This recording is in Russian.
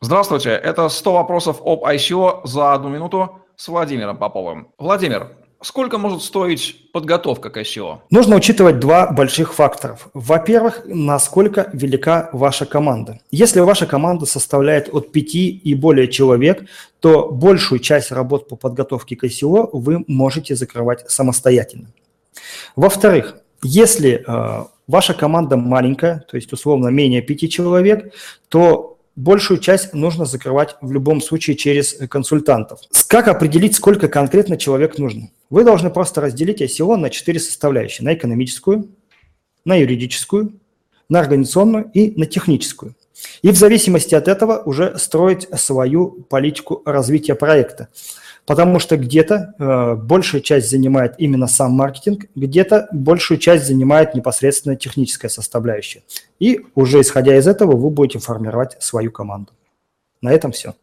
Здравствуйте, это 100 вопросов об ICO за одну минуту с Владимиром Поповым. Владимир, сколько может стоить подготовка к ICO? Нужно учитывать два больших фактора. Во-первых, насколько велика ваша команда. Если ваша команда составляет от 5 и более человек, то большую часть работ по подготовке к ICO вы можете закрывать самостоятельно. Во-вторых, если э, ваша команда маленькая, то есть условно менее 5 человек, то большую часть нужно закрывать в любом случае через консультантов. Как определить, сколько конкретно человек нужно? Вы должны просто разделить ICO на четыре составляющие. На экономическую, на юридическую, на организационную и на техническую. И в зависимости от этого уже строить свою политику развития проекта потому что где-то э, большая часть занимает именно сам маркетинг, где-то большую часть занимает непосредственно техническая составляющая. И уже исходя из этого вы будете формировать свою команду. На этом все.